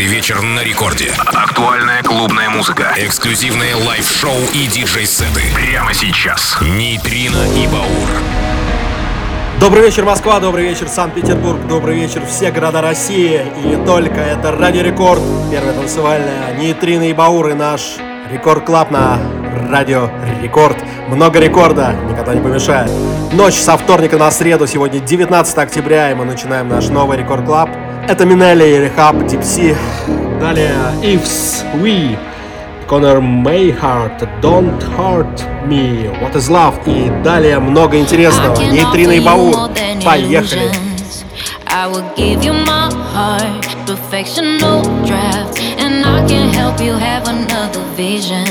Каждый вечер на рекорде. Актуальная клубная музыка. Эксклюзивные лайв-шоу и диджей-сеты. Прямо сейчас. Нейтрино и Баур. Добрый вечер, Москва, добрый вечер, Санкт-Петербург, добрый вечер, все города России и не только. Это Радио Рекорд, первая танцевальная, Нейтрино и Баур и наш Рекорд Клаб на Радио Рекорд. Много рекорда, никогда не помешает. Ночь со вторника на среду, сегодня 19 октября, и мы начинаем наш новый Рекорд Клаб. Это Минелли, Рехаб, Дипси. Далее Ifs, We, Конор Мейхарт, Don't Hurt Me, What is Love и далее много интересного. Нейтрино и Баур. Поехали! I will give you my heart, perfection, no draft, and I can help you have another vision.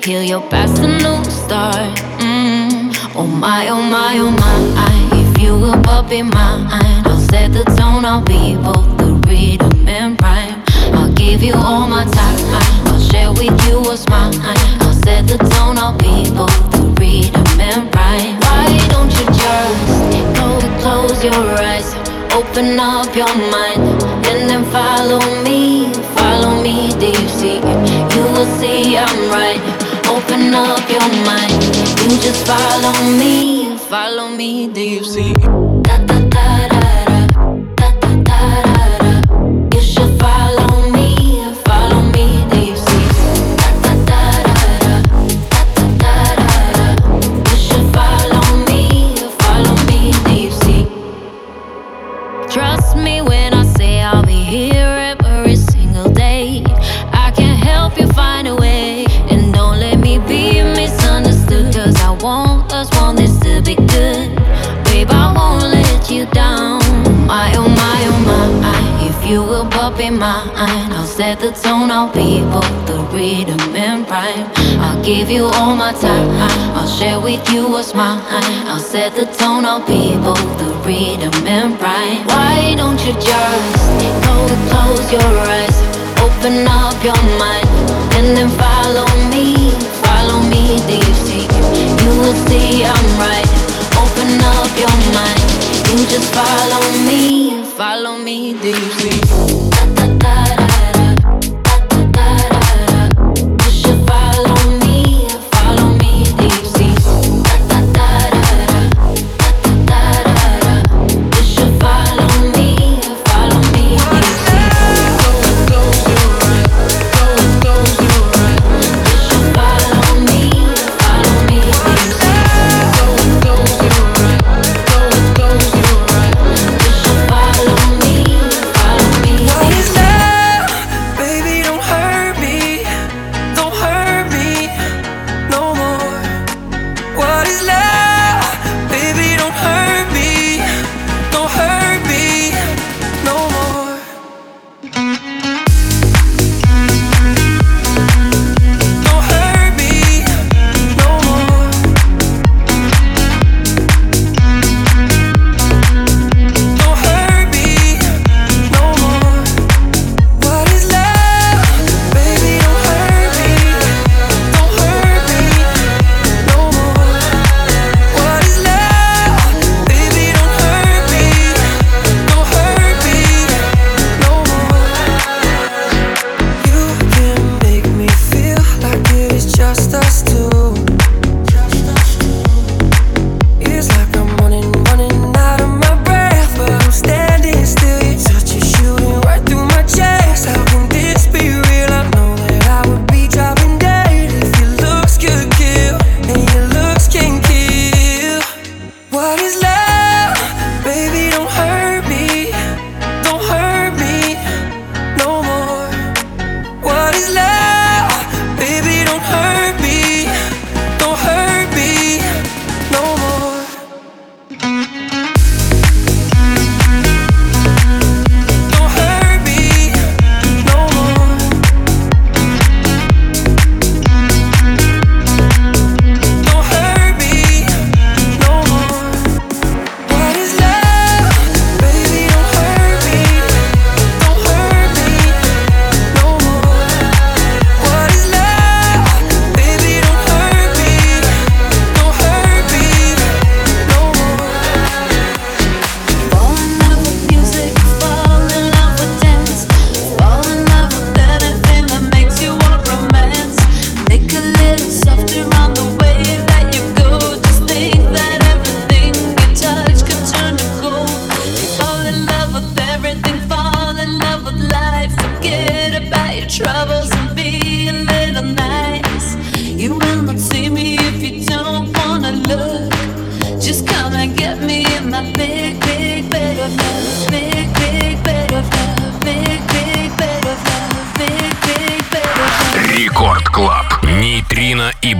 Heal your past, a new start. Mm. Oh my, oh my, oh my. You will puppy mine, I'll set the tone. I'll be both the rhythm and rhyme. I'll give you all my time. I'll share with you what's mine. I'll set the tone. I'll be both the rhythm and rhyme. Why don't you just go close your eyes? Open up your mind and then follow me. Follow me, deep see? You will see I'm right. Open up your mind. You just follow me. Follow me, do you see? Da, da, da, da, da, da, da, da. Pop in mine, I'll set the tone. I'll be both the rhythm and rhyme. I'll give you all my time. I'll share with you what's mine. I'll set the tone. I'll be both the rhythm and rhyme. Why don't you just go close your eyes? Open up your mind and then follow me. Follow me, you see? You will see I'm right. Open up your mind. You just follow me follow me deeply. Da, da, da.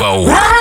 Wow.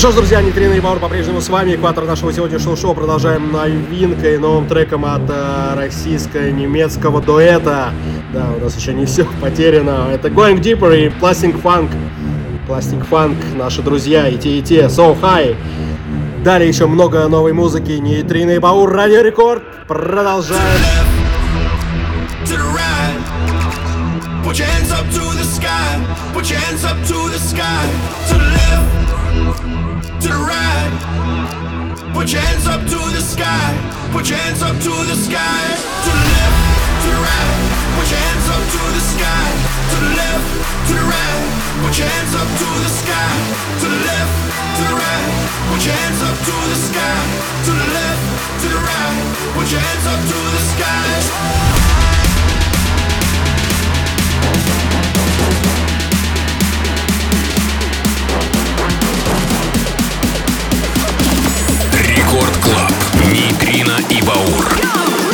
Что ж, друзья, Нитрина и Баур по-прежнему с вами. Экватор нашего сегодняшнего шоу продолжаем новинкой, новым треком от э, российско-немецкого дуэта. Да, у нас еще не все потеряно. Это Going Deeper и Plastic Funk. Plastic Funk, наши друзья, и те, и те. So High. Далее еще много новой музыки. Нитрина и Баур, Радио Рекорд. Продолжаем. Put your hands up to the sky. Put your hands up to the sky. Put your hands up to the sky. To the left, to the right. Put your hands up to the sky. To the left, to the right. Put your hands up to the sky. To the left, to the right. Put your hands up to the sky. To the left, to the right. Put your hands up to the sky. Рекорд Клаб. Нейтрино и Баур.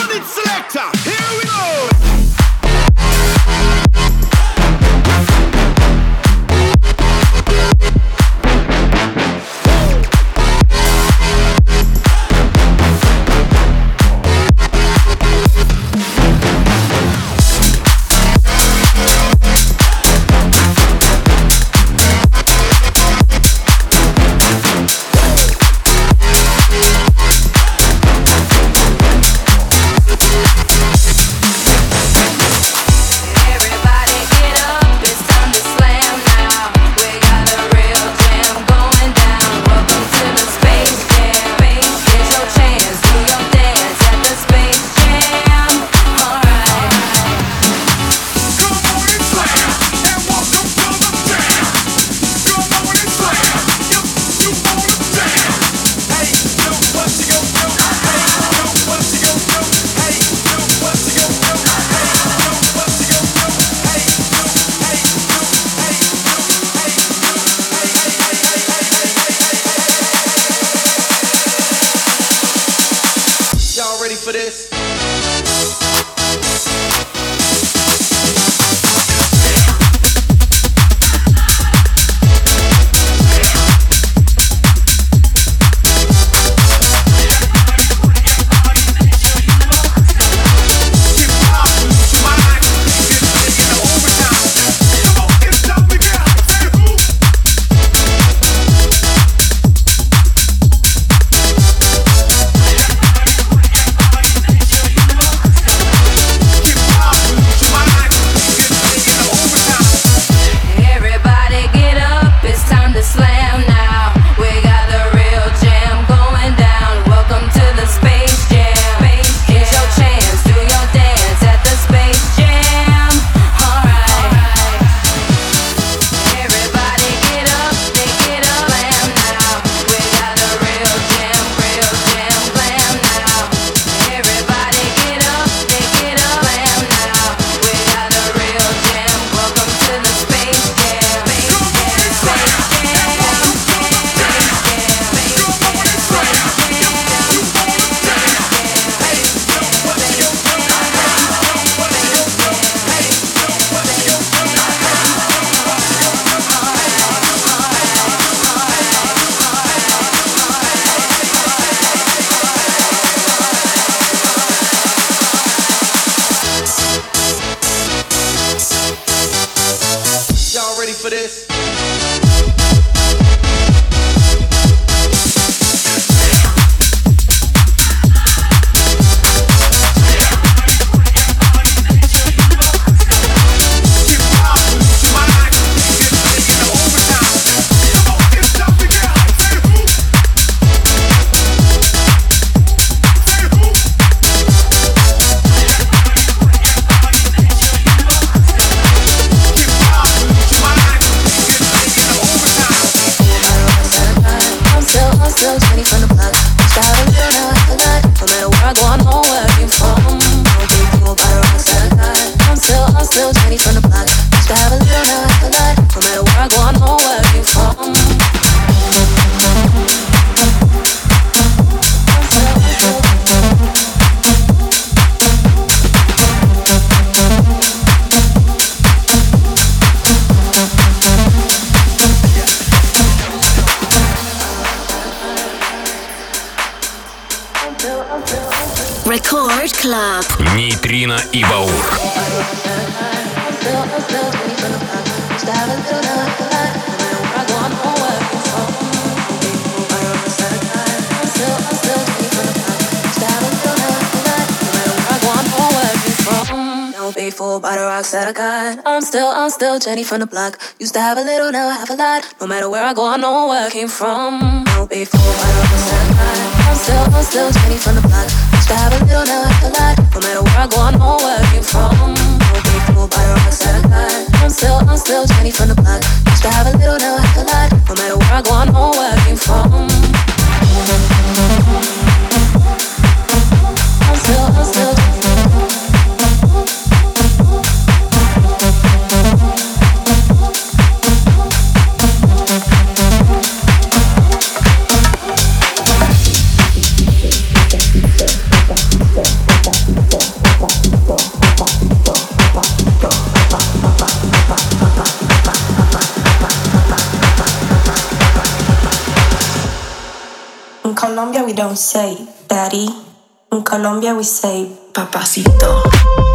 Нейтрино и Баур. be fooled by the rocks that I got. I'm still, I'm still Jenny from the block. Used to have a little, now I have a lot. No matter where I go, I know where I came from. Don't be fooled by the rocks that I got. I'm still, I'm still Jenny from the block. To have a little, have a lot. No matter where I go, I know where I came from. Don't be fooled by the rocks that I got. I'm still, I'm still Jenny from the block. Used to have a little, now I have a lot. No matter where I go, I I came from. I'm still, I'm still. We don't say daddy. In Colombia we say papacito.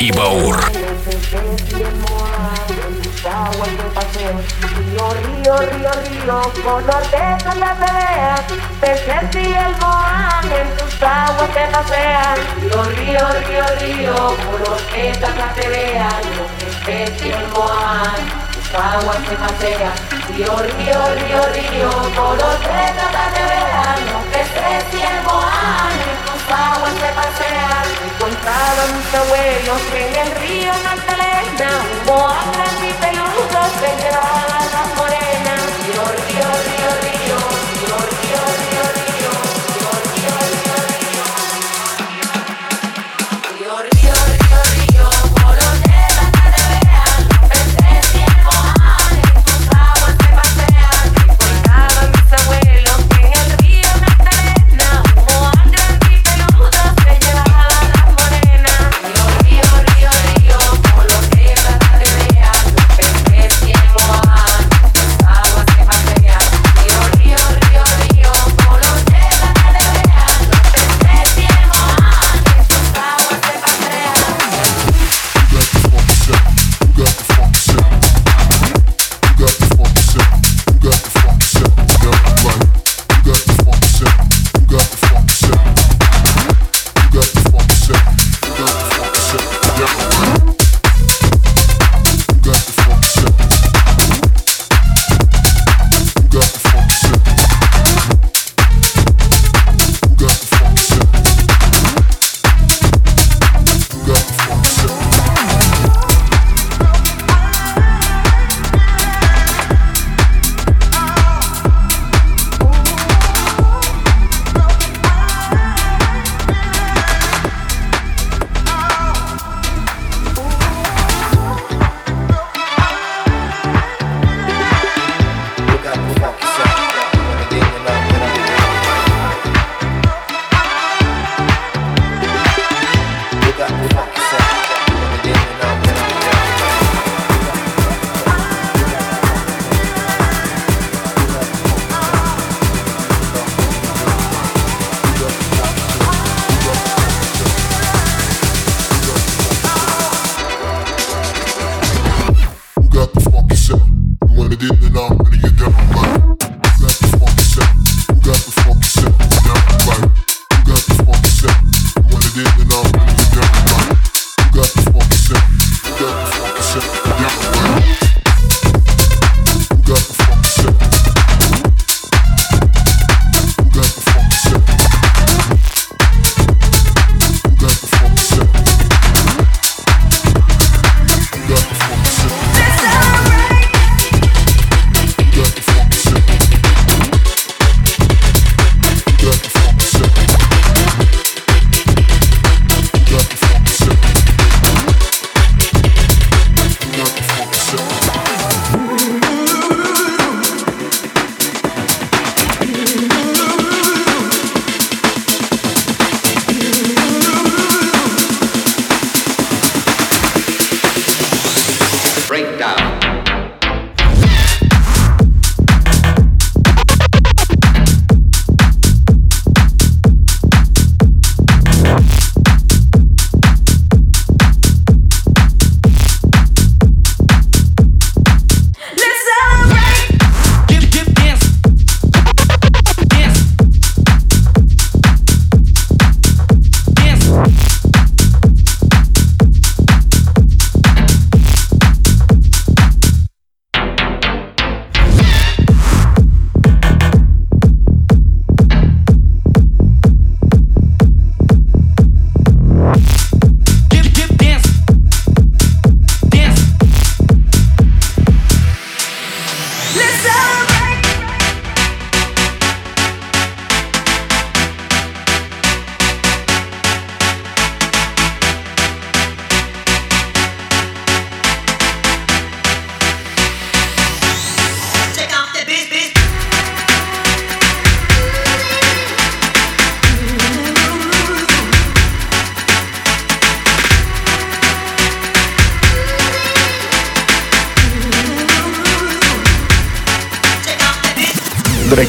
y Baur. Río, río, río, río, color de soledad, te sentí el moán en tus aguas te pasean. Río, río, río, río, color de soledad, te sentí el moán aguas se pasean, río, río, río, río, por los tres de verano, que tres y el moán, aguas se pasea. Encontraban abuelos en el río Magdalena, hubo hambre y peludos se llevaban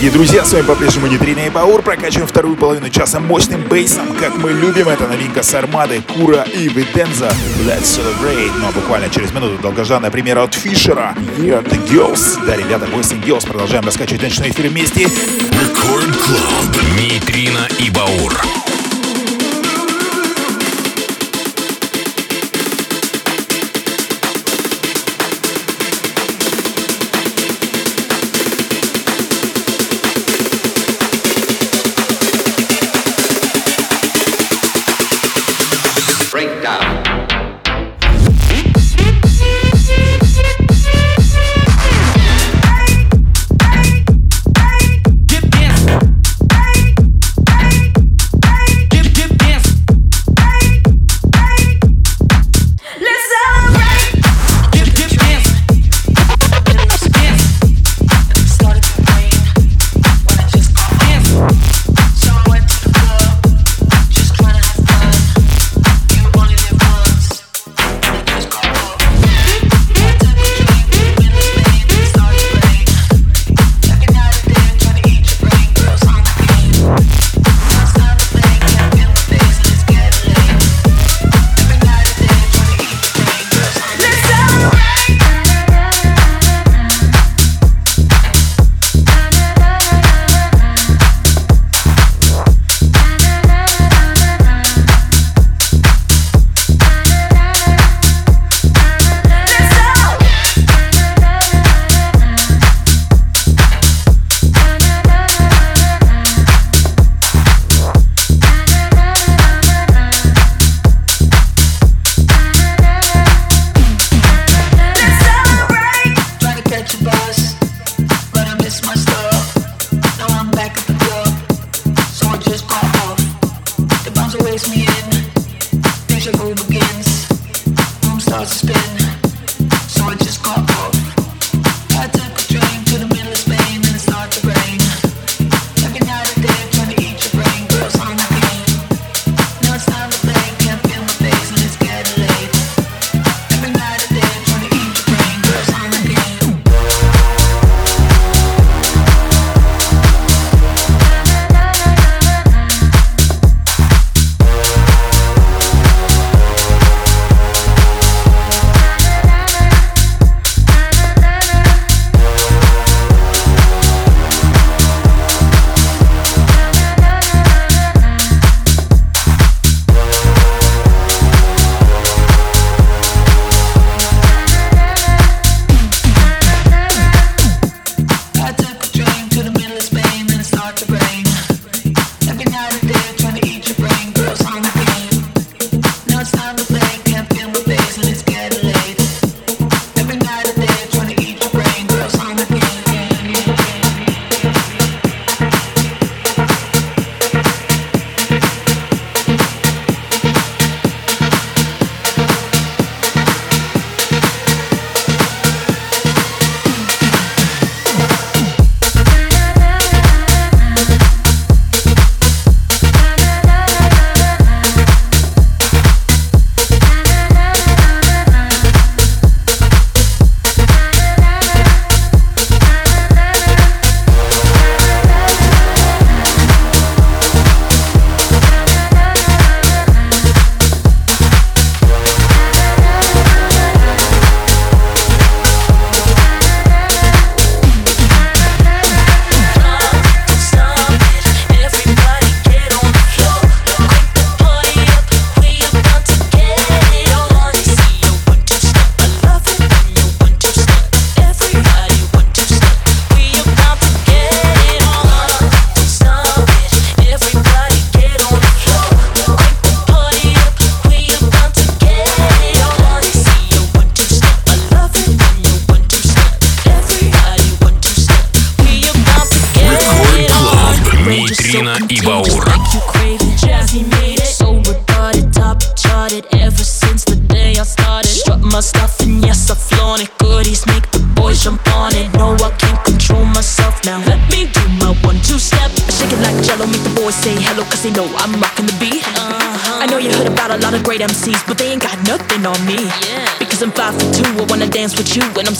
Дорогие друзья, с вами по-прежнему Нитрина и Баур. Прокачиваем вторую половину часа мощным бейсом, как мы любим. Это новинка с Армады, Кура и Виденза. Let's celebrate. Ну а буквально через минуту долгожданная премьера от Фишера. Here the Girls. Да, ребята, Boys and Girls. Продолжаем раскачивать ночной эфир вместе. Record Club. Нейтрина и Баур.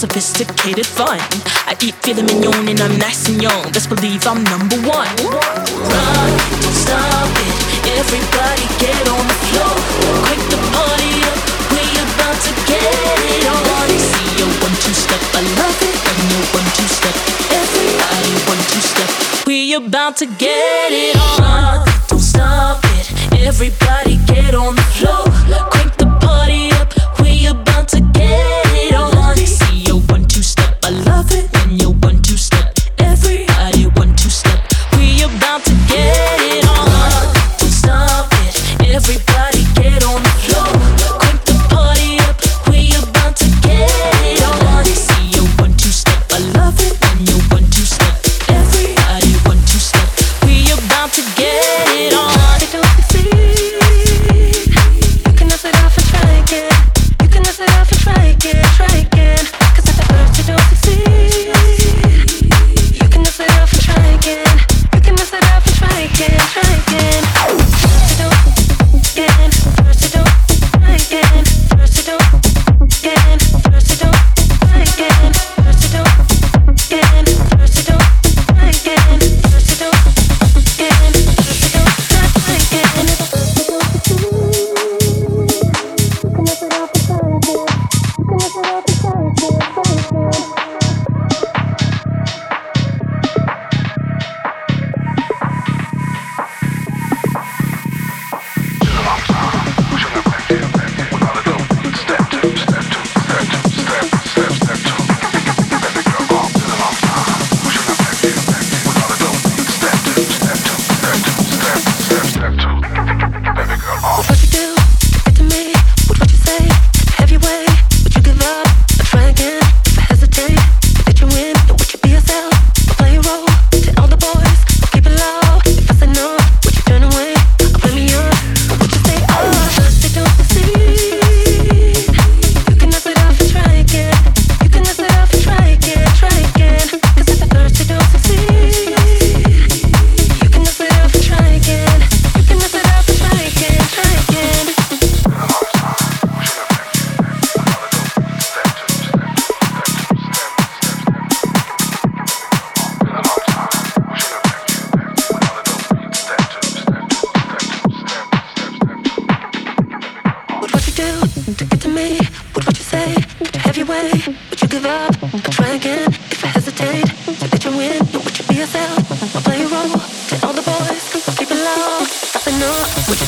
Sophisticated fun. I eat filet mignon and I'm nice and young. Best believe I'm number one. Run, don't stop it. Everybody get on the floor. Quick the party up. We about to get it on. See your one two step. I love it when your one two step. Everybody one two step. We about to get it on.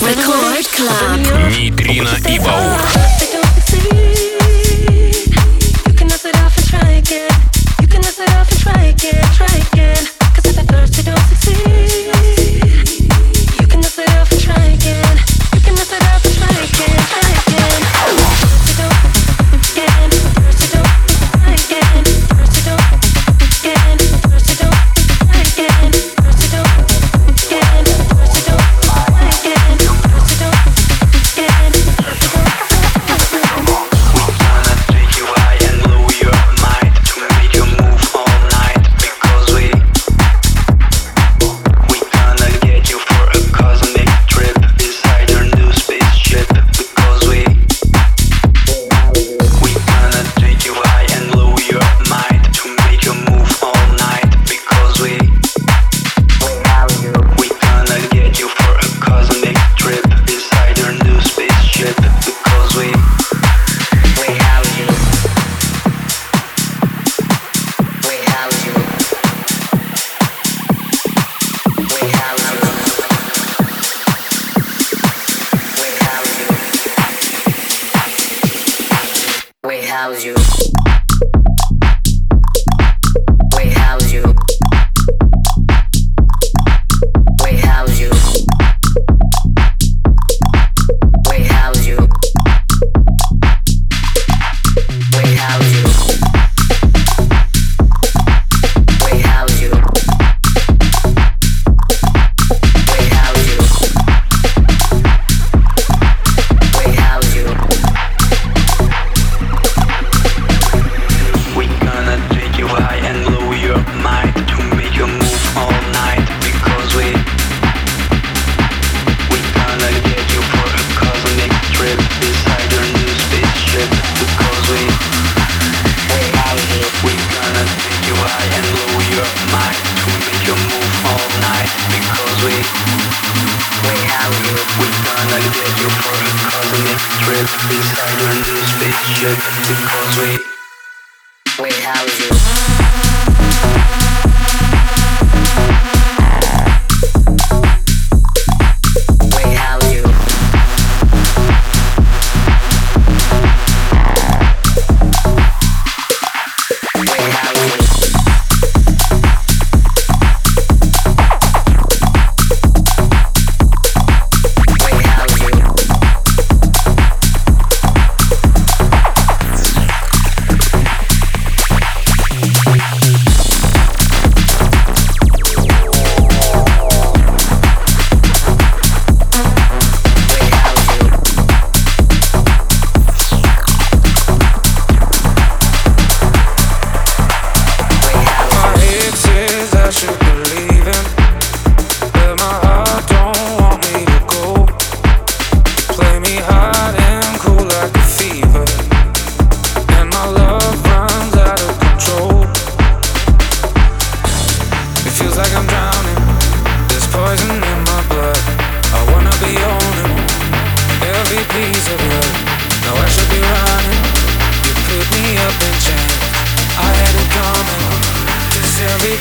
Record Club. Нейтрино и Баур.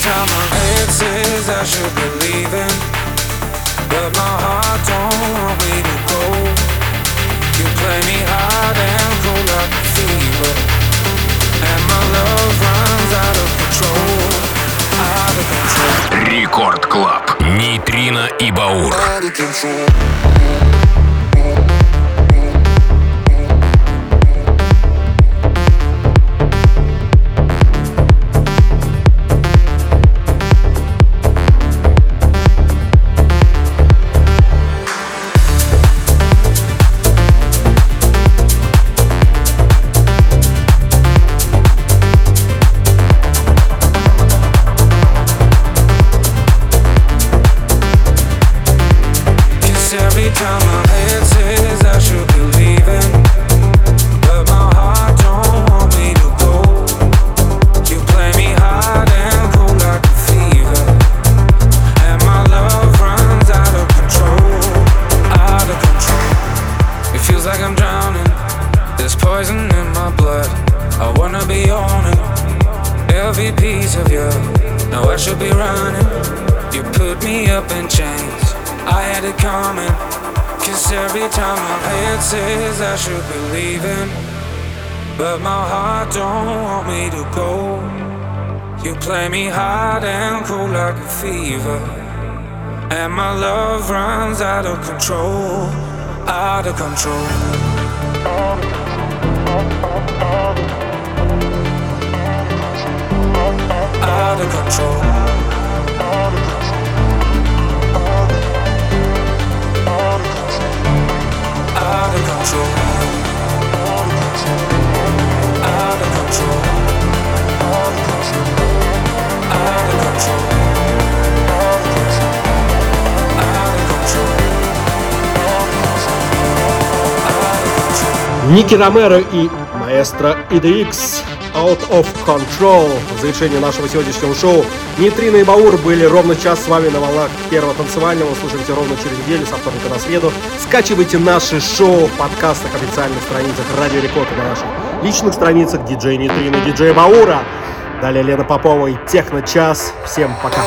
time I answers I should be leaving But my heart don't want me to go You play me hard and cold like a fever And my love runs out of control Out of control Рекорд Клаб Нейтрино и Баур Out of control out of control. Out of control. Out of control. Out of control. Out of control. Out of control. Ники Ромеро и маэстро IDX Out of Control. В завершении нашего сегодняшнего шоу Нитрина и Баур были ровно час с вами на волнах первого танцевального. Слушайте ровно через неделю, со вторника на среду. Скачивайте наши шоу в подкастах, официальных страницах Радио Рекорд и на наших личных страницах диджей Нитрина, диджей Баура. Далее Лена Попова и Техно Час. Всем пока.